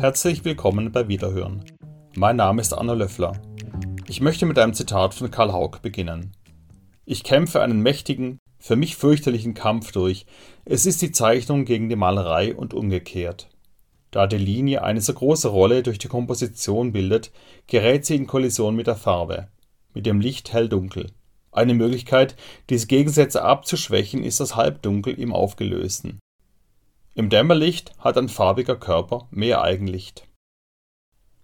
Herzlich willkommen bei Wiederhören. Mein Name ist Anna Löffler. Ich möchte mit einem Zitat von Karl Haug beginnen. Ich kämpfe einen mächtigen, für mich fürchterlichen Kampf durch. Es ist die Zeichnung gegen die Malerei und umgekehrt. Da die Linie eine so große Rolle durch die Komposition bildet, gerät sie in Kollision mit der Farbe, mit dem Licht hell-dunkel. Eine Möglichkeit, diese Gegensätze abzuschwächen, ist das Halbdunkel im Aufgelösten. Im Dämmerlicht hat ein farbiger Körper mehr Eigenlicht.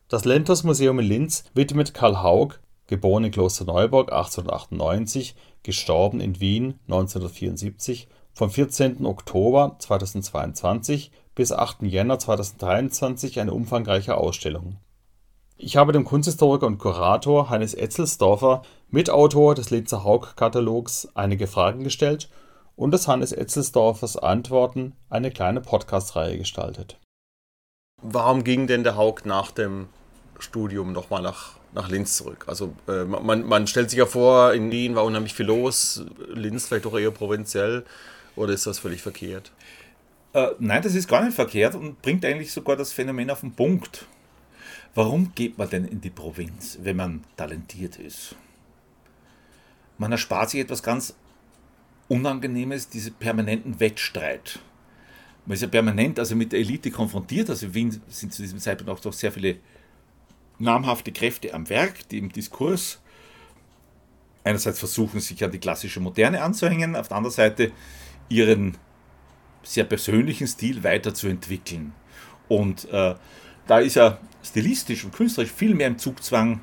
Das Lentos Museum in Linz widmet Karl Haug, geboren in Klosterneuburg 1898, gestorben in Wien 1974, vom 14. Oktober 2022 bis 8. Jänner 2023 eine umfangreiche Ausstellung. Ich habe dem Kunsthistoriker und Kurator Hannes Etzelsdorfer, Mitautor des Linzer Haug-Katalogs, einige Fragen gestellt und aus Hannes Etzelsdorfers Antworten eine kleine Podcast-Reihe gestaltet. Warum ging denn der Haug nach dem Studium nochmal nach, nach Linz zurück? Also äh, man, man stellt sich ja vor, in Wien war unheimlich viel los, Linz vielleicht doch eher provinziell, oder ist das völlig verkehrt? Äh, nein, das ist gar nicht verkehrt und bringt eigentlich sogar das Phänomen auf den Punkt. Warum geht man denn in die Provinz, wenn man talentiert ist? Man erspart sich etwas ganz Unangenehmes, diese permanenten Wettstreit. Man ist ja permanent also mit der Elite konfrontiert. Also in Wien sind zu diesem Zeitpunkt auch doch sehr viele namhafte Kräfte am Werk, die im Diskurs einerseits versuchen, sich an die klassische Moderne anzuhängen, auf der anderen Seite ihren sehr persönlichen Stil weiterzuentwickeln. Und äh, da ist er stilistisch und künstlerisch viel mehr im Zugzwang,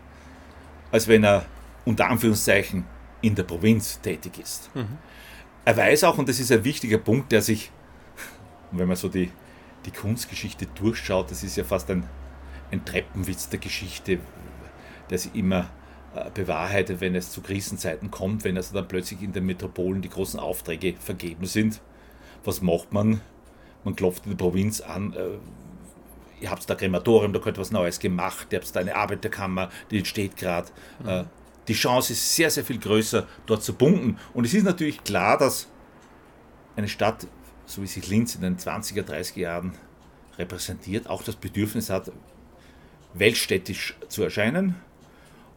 als wenn er unter Anführungszeichen in der Provinz tätig ist. Mhm. Er weiß auch, und das ist ein wichtiger Punkt, der sich, wenn man so die, die Kunstgeschichte durchschaut, das ist ja fast ein, ein Treppenwitz der Geschichte, der sich immer äh, bewahrheitet, wenn es zu Krisenzeiten kommt, wenn also dann plötzlich in den Metropolen die großen Aufträge vergeben sind. Was macht man? Man klopft in der Provinz an, äh, ihr habt da Krematorium, da könnte was Neues gemacht, ihr habt da eine Arbeiterkammer, die entsteht gerade. Mhm. Äh, die Chance ist sehr, sehr viel größer, dort zu punkten. Und es ist natürlich klar, dass eine Stadt, so wie sich Linz in den 20er, 30er Jahren repräsentiert, auch das Bedürfnis hat, weltstädtisch zu erscheinen.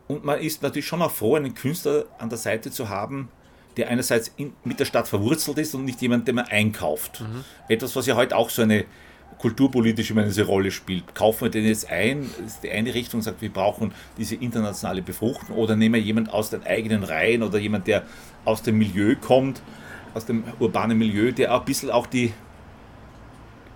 Und man ist natürlich schon auch froh, einen Künstler an der Seite zu haben, der einerseits in, mit der Stadt verwurzelt ist und nicht jemand, den man einkauft. Mhm. Etwas, was ja heute auch so eine kulturpolitisch immer eine Rolle spielt. Kaufen wir den jetzt ein, ist die eine Richtung, sagt, wir brauchen diese internationale Befruchtung, oder nehmen wir jemanden aus den eigenen Reihen oder jemand, der aus dem Milieu kommt, aus dem urbanen Milieu, der auch ein bisschen auch die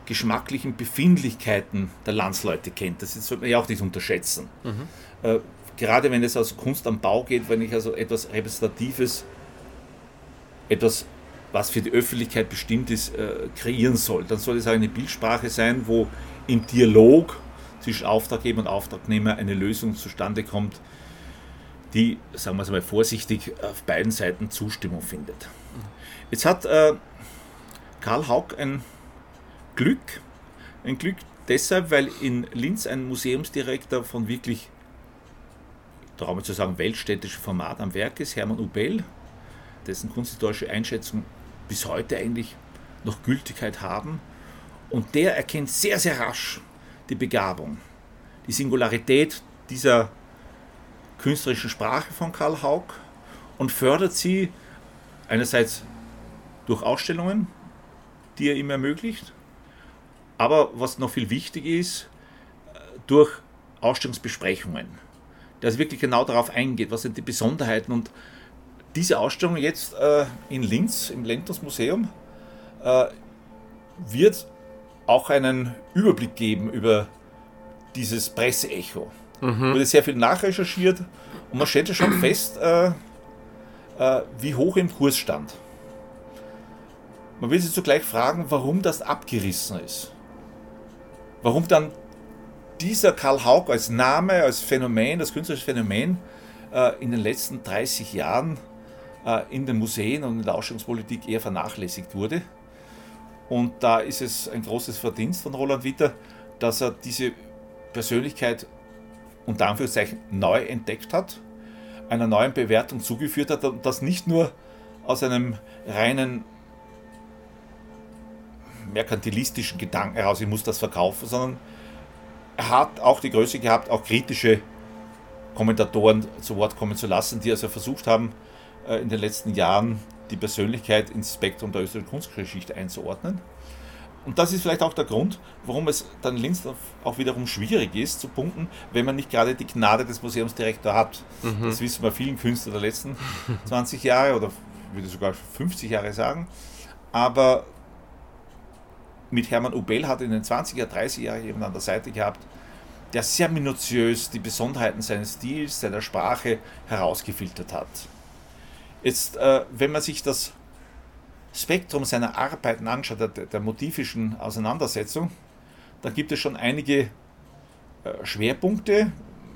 geschmacklichen Befindlichkeiten der Landsleute kennt. Das sollte man ja auch nicht unterschätzen. Mhm. Äh, gerade wenn es also Kunst am Bau geht, wenn ich also etwas Repräsentatives, etwas was für die Öffentlichkeit bestimmt ist, äh, kreieren soll. Dann soll es eine Bildsprache sein, wo im Dialog zwischen Auftraggeber und Auftragnehmer eine Lösung zustande kommt, die, sagen wir es mal vorsichtig, auf beiden Seiten Zustimmung findet. Jetzt hat äh, Karl Haug ein Glück, ein Glück deshalb, weil in Linz ein Museumsdirektor von wirklich, traue zu sagen, weltstädtischem Format am Werk ist, Hermann Ubel, dessen kunsthistorische Einschätzung bis heute eigentlich noch Gültigkeit haben. Und der erkennt sehr, sehr rasch die Begabung, die Singularität dieser künstlerischen Sprache von Karl Haug und fördert sie einerseits durch Ausstellungen, die er ihm ermöglicht, aber was noch viel wichtiger ist, durch Ausstellungsbesprechungen, der wirklich genau darauf eingeht, was sind die Besonderheiten und diese Ausstellung jetzt äh, in Linz im Lentos Museum äh, wird auch einen Überblick geben über dieses Presseecho. Mhm. Wurde sehr viel nachrecherchiert und man stellte schon fest, äh, äh, wie hoch im Kurs stand. Man will sich zugleich fragen, warum das abgerissen ist. Warum dann dieser Karl Haug als Name, als Phänomen, als künstlerische Phänomen äh, in den letzten 30 Jahren in den Museen und in der Ausstellungspolitik eher vernachlässigt wurde. Und da ist es ein großes Verdienst von Roland Witter, dass er diese Persönlichkeit unter Anführungszeichen neu entdeckt hat, einer neuen Bewertung zugeführt hat und das nicht nur aus einem reinen merkantilistischen Gedanken heraus, ich muss das verkaufen, sondern er hat auch die Größe gehabt, auch kritische Kommentatoren zu Wort kommen zu lassen, die also versucht haben, äh, in den letzten Jahren die Persönlichkeit ins Spektrum der österreichischen Kunstgeschichte einzuordnen. Und das ist vielleicht auch der Grund, warum es dann Linz auch wiederum schwierig ist zu punkten, wenn man nicht gerade die Gnade des Museumsdirektors hat. Mhm. Das wissen wir vielen Künstlern der letzten 20 Jahre oder würde sogar 50 Jahre sagen. Aber mit Hermann Ubel hat er in den 20er, 30er Jahren jemand an der Seite gehabt, der sehr minutiös die Besonderheiten seines Stils, seiner Sprache herausgefiltert hat. Jetzt, äh, wenn man sich das Spektrum seiner Arbeiten anschaut, der, der motivischen Auseinandersetzung, dann gibt es schon einige äh, Schwerpunkte,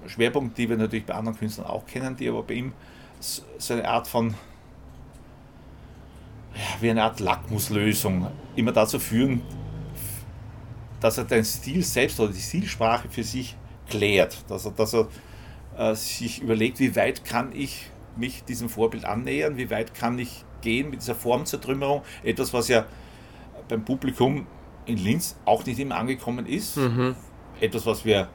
Schwerpunkte, die wir natürlich bei anderen Künstlern auch kennen, die aber bei ihm so eine Art von, ja, wie eine Art Lackmuslösung immer dazu führen, dass er den Stil selbst oder die Stilsprache für sich klärt, dass er, dass er äh, sich überlegt, wie weit kann ich mich diesem Vorbild annähern, wie weit kann ich gehen mit dieser Formzertrümmerung, etwas, was ja beim Publikum in Linz auch nicht immer angekommen ist, mhm. etwas, was wir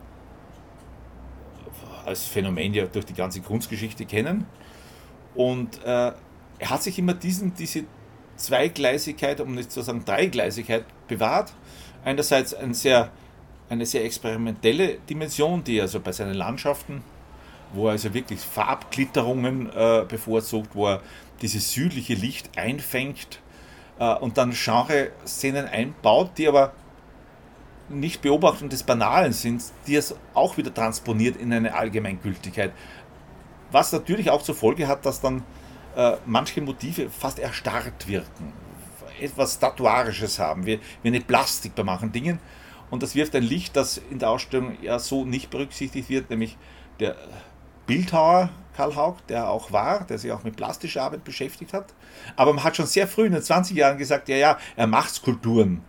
als Phänomen ja durch die ganze Kunstgeschichte kennen. Und äh, er hat sich immer diesen, diese Zweigleisigkeit, um nicht zu sagen Dreigleisigkeit, bewahrt einerseits ein sehr, eine sehr experimentelle Dimension, die also bei seinen Landschaften, wo er also wirklich Farbglitterungen äh, bevorzugt, wo er dieses südliche Licht einfängt äh, und dann Genre-Szenen einbaut, die aber nicht Beobachtung des Banalen sind, die es auch wieder transponiert in eine Allgemeingültigkeit. Was natürlich auch zur Folge hat, dass dann äh, manche Motive fast erstarrt wirken etwas Statuarisches haben, wie, wie eine Plastik bei manchen Dingen. Und das wirft ein Licht, das in der Ausstellung ja so nicht berücksichtigt wird, nämlich der Bildhauer Karl Haug, der auch war, der sich auch mit plastischer Arbeit beschäftigt hat. Aber man hat schon sehr früh in den 20 Jahren gesagt, ja, ja, er macht Skulpturen.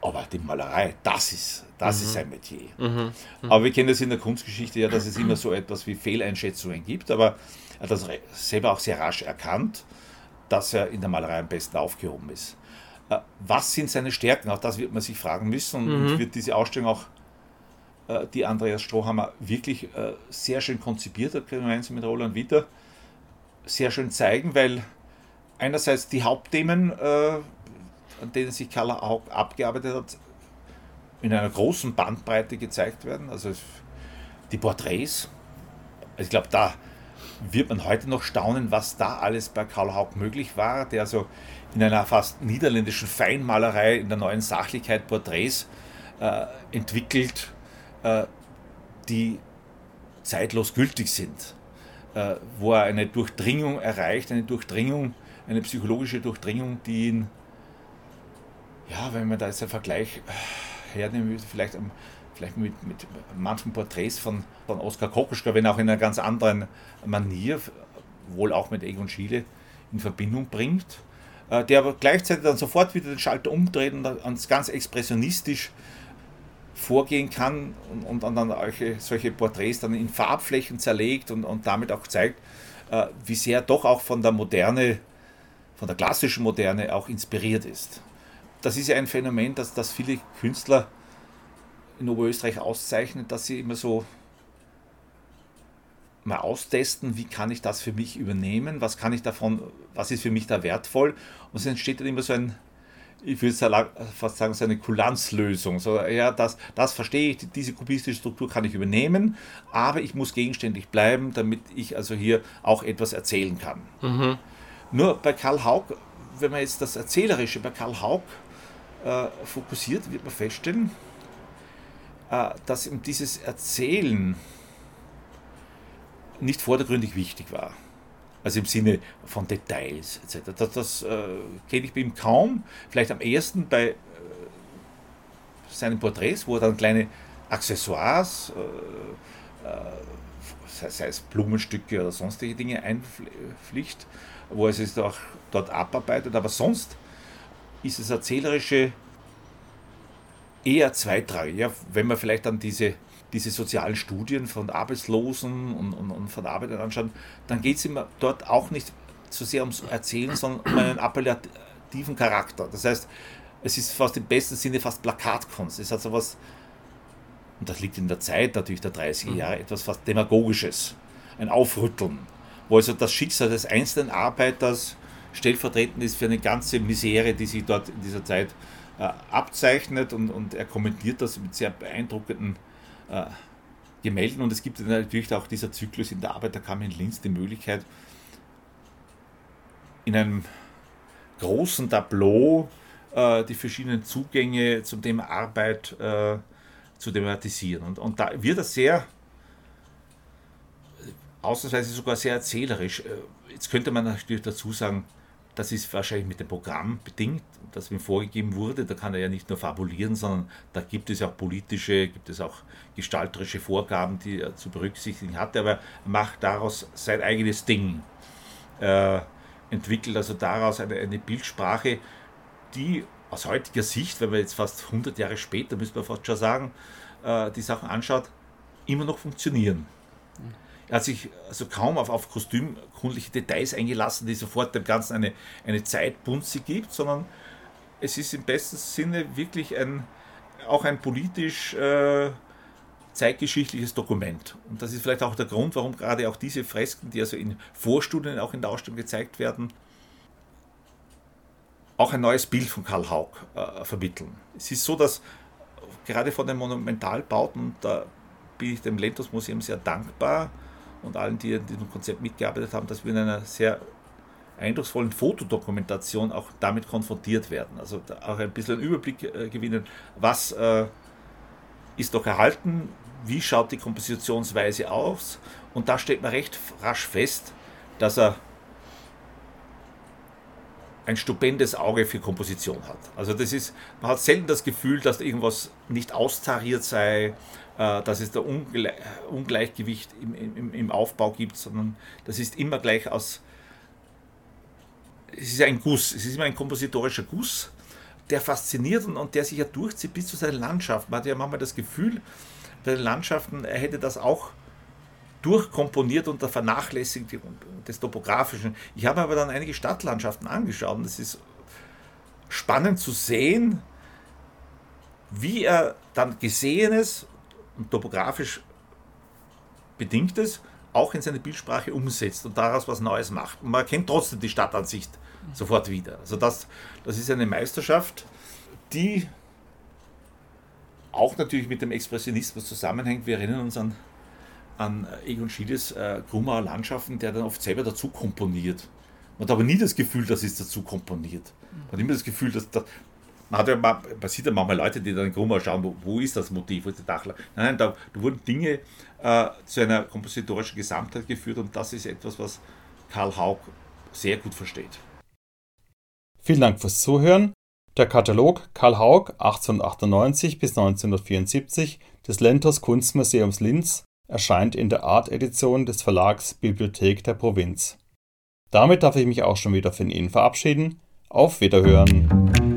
Aber die Malerei, das ist, das mhm. ist sein Metier. Mhm. Mhm. Aber wir kennen das in der Kunstgeschichte ja, dass es immer so etwas wie Fehleinschätzungen gibt, aber er hat das selber auch sehr rasch erkannt dass er in der Malerei am besten aufgehoben ist. Äh, was sind seine Stärken? Auch das wird man sich fragen müssen und mhm. wird diese Ausstellung auch, die Andreas Strohhammer wirklich äh, sehr schön konzipiert hat, gemeinsam mit Roland Witter, sehr schön zeigen, weil einerseits die Hauptthemen, an denen sich Karl auch abgearbeitet hat, in einer großen Bandbreite gezeigt werden. Also die Porträts. Also ich glaube, da wird man heute noch staunen, was da alles bei Karl Haug möglich war, der so in einer fast niederländischen Feinmalerei in der neuen Sachlichkeit Porträts äh, entwickelt, äh, die zeitlos gültig sind, äh, wo er eine Durchdringung erreicht, eine Durchdringung, eine psychologische Durchdringung, die ihn, ja, wenn man da jetzt einen Vergleich äh, hernehmen vielleicht am vielleicht mit, mit manchen Porträts von, von Oskar Kokoschka, wenn auch in einer ganz anderen Manier, wohl auch mit Egon Schiele in Verbindung bringt, der aber gleichzeitig dann sofort wieder den Schalter umdreht und ganz expressionistisch vorgehen kann und, und dann solche, Porträts dann in Farbflächen zerlegt und, und damit auch zeigt, äh, wie sehr doch auch von der Moderne, von der klassischen Moderne auch inspiriert ist. Das ist ja ein Phänomen, dass, dass viele Künstler in Oberösterreich auszeichnet, dass sie immer so mal austesten, wie kann ich das für mich übernehmen, was kann ich davon, was ist für mich da wertvoll. Und es entsteht dann immer so ein, ich würde fast sagen, so eine Kulanzlösung. So, ja, das, das verstehe ich, diese kubistische Struktur kann ich übernehmen, aber ich muss gegenständig bleiben, damit ich also hier auch etwas erzählen kann. Mhm. Nur bei Karl Haug, wenn man jetzt das Erzählerische bei Karl Haug äh, fokussiert, wird man feststellen, äh, dass ihm dieses Erzählen nicht vordergründig wichtig war. Also im Sinne von Details etc. Das, das äh, kenne ich bei ihm kaum. Vielleicht am ehesten bei äh, seinen Porträts, wo er dann kleine Accessoires, äh, äh sei es Blumenstücke oder sonstige Dinge einpflicht, wo er sich auch dort abarbeitet. Aber sonst ist das Erzählerische eher zweitrangig. Ja, wenn man vielleicht dann diese, diese sozialen Studien von Arbeitslosen und, und, und von Arbeitern anschaut, dann geht es immer dort auch nicht so sehr ums Erzählen, sondern um einen appellativen Charakter. Das heißt, es ist fast im besten Sinne fast Plakatkunst. Es hat so was und das liegt in der Zeit natürlich der 30er Jahre, etwas fast Demagogisches, ein Aufrütteln, wo also das Schicksal des einzelnen Arbeiters stellvertretend ist für eine ganze Misere, die sich dort in dieser Zeit äh, abzeichnet und, und er kommentiert das mit sehr beeindruckenden äh, Gemälden und es gibt natürlich auch dieser Zyklus in der Arbeiterkammer in Linz die Möglichkeit, in einem großen Tableau äh, die verschiedenen Zugänge zum Thema Arbeit äh, zu thematisieren. Und, und da wird das sehr, ausnahmsweise sogar sehr erzählerisch. Äh, jetzt könnte man natürlich dazu sagen, das ist wahrscheinlich mit dem Programm bedingt, das ihm vorgegeben wurde. Da kann er ja nicht nur fabulieren, sondern da gibt es auch politische, gibt es auch gestalterische Vorgaben, die er zu berücksichtigen hatte. Aber er macht daraus sein eigenes Ding. Äh, entwickelt also daraus eine, eine Bildsprache, die aus heutiger Sicht, wenn man jetzt fast 100 Jahre später, müsste man fast schon sagen, äh, die Sachen anschaut, immer noch funktionieren. Er hat sich also kaum auf, auf kostümkundliche Details eingelassen, die sofort dem Ganzen eine, eine Zeitbunze gibt, sondern es ist im besten Sinne wirklich ein, auch ein politisch äh, zeitgeschichtliches Dokument. Und das ist vielleicht auch der Grund, warum gerade auch diese Fresken, die also in Vorstudien auch in der Ausstellung gezeigt werden, auch ein neues Bild von Karl Haug äh, vermitteln. Es ist so, dass gerade von den Monumentalbauten, da bin ich dem Lentos Museum sehr dankbar, und allen, die an diesem Konzept mitgearbeitet haben, dass wir in einer sehr eindrucksvollen Fotodokumentation auch damit konfrontiert werden. Also auch ein bisschen einen Überblick äh, gewinnen, was äh, ist doch erhalten, wie schaut die Kompositionsweise aus. Und da stellt man recht rasch fest, dass er ein stupendes Auge für Komposition hat. Also das ist, man hat selten das Gefühl, dass irgendwas nicht austariert sei, äh, dass es da Ungle Ungleichgewicht im, im, im Aufbau gibt, sondern das ist immer gleich aus, es ist ein Guss, es ist immer ein kompositorischer Guss, der fasziniert und, und der sich ja durchzieht bis zu seinen Landschaften. Man hat ja manchmal das Gefühl, bei den Landschaften, er hätte das auch durchkomponiert unter Vernachlässigung des Topografischen. Ich habe aber dann einige Stadtlandschaften angeschaut und es ist spannend zu sehen, wie er dann Gesehenes und topografisch bedingtes auch in seine Bildsprache umsetzt und daraus was Neues macht. Und man erkennt trotzdem die Stadtansicht sofort wieder. Also das, das ist eine Meisterschaft, die auch natürlich mit dem Expressionismus zusammenhängt. Wir erinnern uns an, an Egon Schiedes äh, Grumauer Landschaften, der dann oft selber dazu komponiert. Man hat aber nie das Gefühl, dass es dazu komponiert. Man hat immer das Gefühl, dass, dass man, ja, man, sieht ja manchmal Leute, die dann in Grummer schauen, wo, wo, ist das Motiv, wo ist die Dachlage. Nein, nein, da, da wurden Dinge äh, zu einer kompositorischen Gesamtheit geführt und das ist etwas, was Karl Haug sehr gut versteht. Vielen Dank fürs Zuhören. Der Katalog Karl Haug 1898 bis 1974 des Lenters Kunstmuseums Linz erscheint in der Art-Edition des Verlags Bibliothek der Provinz. Damit darf ich mich auch schon wieder von Ihnen verabschieden. Auf Wiederhören!